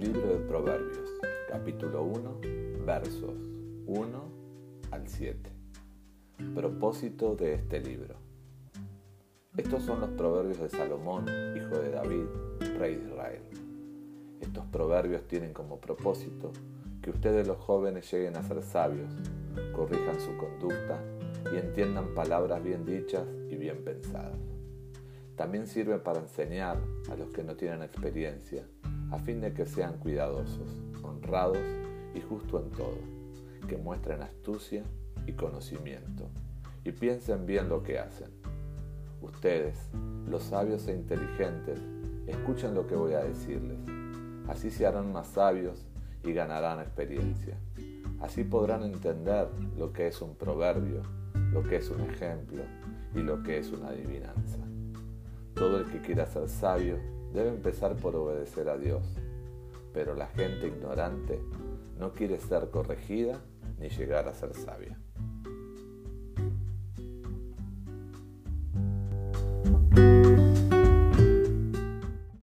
Libro de Proverbios, capítulo 1, versos 1 al 7. Propósito de este libro. Estos son los proverbios de Salomón, hijo de David, rey de Israel. Estos proverbios tienen como propósito que ustedes los jóvenes lleguen a ser sabios, corrijan su conducta y entiendan palabras bien dichas y bien pensadas. También sirve para enseñar a los que no tienen experiencia a fin de que sean cuidadosos, honrados y justos en todo, que muestren astucia y conocimiento, y piensen bien lo que hacen. Ustedes, los sabios e inteligentes, escuchen lo que voy a decirles. Así se harán más sabios y ganarán experiencia. Así podrán entender lo que es un proverbio, lo que es un ejemplo y lo que es una adivinanza. Todo el que quiera ser sabio debe empezar por obedecer a Dios, pero la gente ignorante no quiere ser corregida ni llegar a ser sabia.